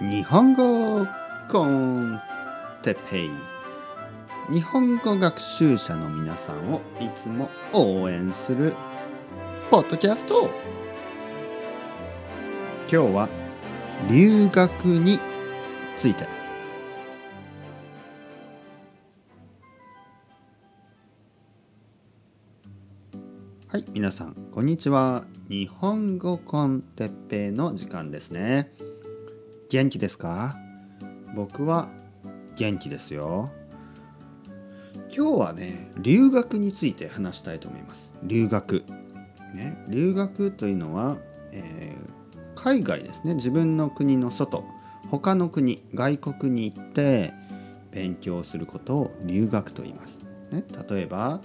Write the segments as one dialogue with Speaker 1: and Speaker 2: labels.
Speaker 1: 日本語コンテペイ。日本語学習者の皆さんをいつも応援するポッドキャスト。今日は留学について。はい皆さんこんにちは。日本語コンテッペイの時間ですね。元気ですか？僕は元気ですよ。今日はね留学について話したいと思います。留学。ね留学というのは、えー、海外ですね。自分の国の外。他の国外国に行って勉強することを留学と言います、ね、例えば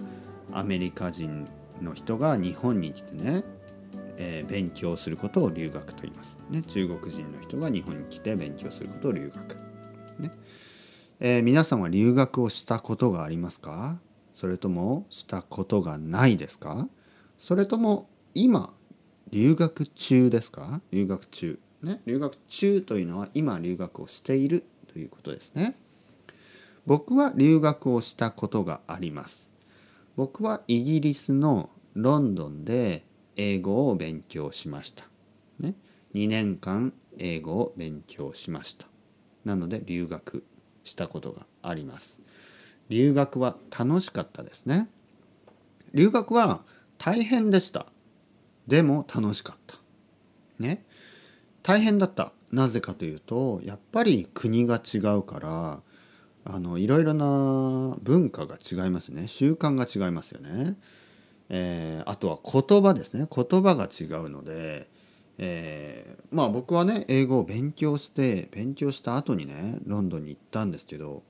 Speaker 1: アメリカ人の人が日本に来てね、えー、勉強することを留学と言います、ね、中国人の人が日本に来て勉強することを留学、ね。えー、皆さんは留学をしたことがありますか？それともしたことがないですか？それとも今留学中ですか？留学中。ね。留学中というのは今留学をしているということですね。僕は留学をしたことがあります。僕はイギリスのロンドンで英語を勉強しました。ね、2年間英語を勉強しました。なので留学したことがあります。留学は楽しかったですね。留学は大変でした。でも楽しかった。ね。大変だった。なぜかというとやっぱり国が違うからあのいろいろな文化が違いますね習慣が違いますよね、えー、あとは言葉ですね。言葉が違うので、えー、まあ僕はね英語を勉強して勉強した後にねロンドンに行ったんですけど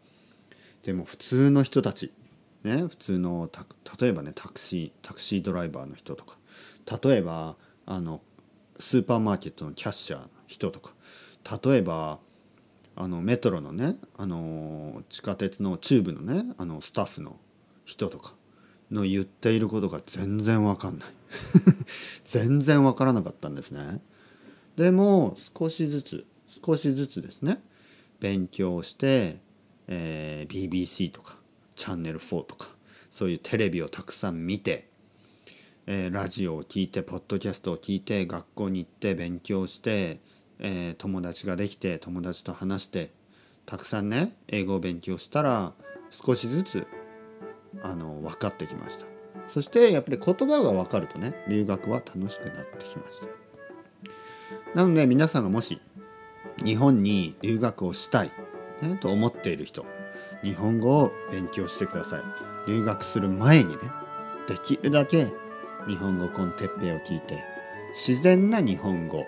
Speaker 1: でも普通の人たちね普通の例えばねタクシータクシードライバーの人とか例えばあのスーパーマーケットのキャッシャーの人とか例えばあのメトロのねあの地下鉄のチューブのねあのスタッフの人とかの言っていることが全然わかんない。全然わからなかったんですね。でも少しずつ少しずつですね。勉強して、えー、BBC とかチャンネル4とかそういうテレビをたくさん見て、えー、ラジオを聞いてポッドキャストを聞いて学校に行って勉強してえー、友達ができて友達と話してたくさんね英語を勉強したら少しずつあの分かってきました。そしてやっぱり言葉が分かるとね留学は楽しくなってきました。なので皆さんがもし日本に留学をしたい、ね、と思っている人日本語を勉強してください。留学する前にねできるだけ日本語コンテッペイを聞いて自然な日本語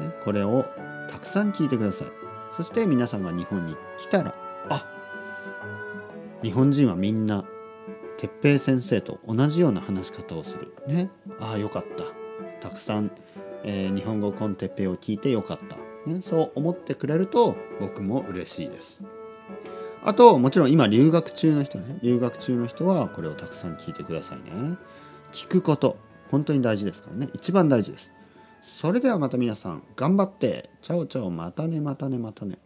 Speaker 1: ね、これをたくさん聞いてください。そして皆さんが日本に来たらあ日本人はみんな哲平先生と同じような話し方をする。ね。ああよかった。たくさん、えー、日本語コンテッペイを聞いてよかった、ね、そう思ってくれると僕も嬉しいです。あともちろん今留学中の人ね。留学中の人はこれをたくさん聞いてくださいね。聞くこと。本当に大事ですからね。一番大事です。それではまた皆さん頑張って。チャオチャオまたねまたねまたね。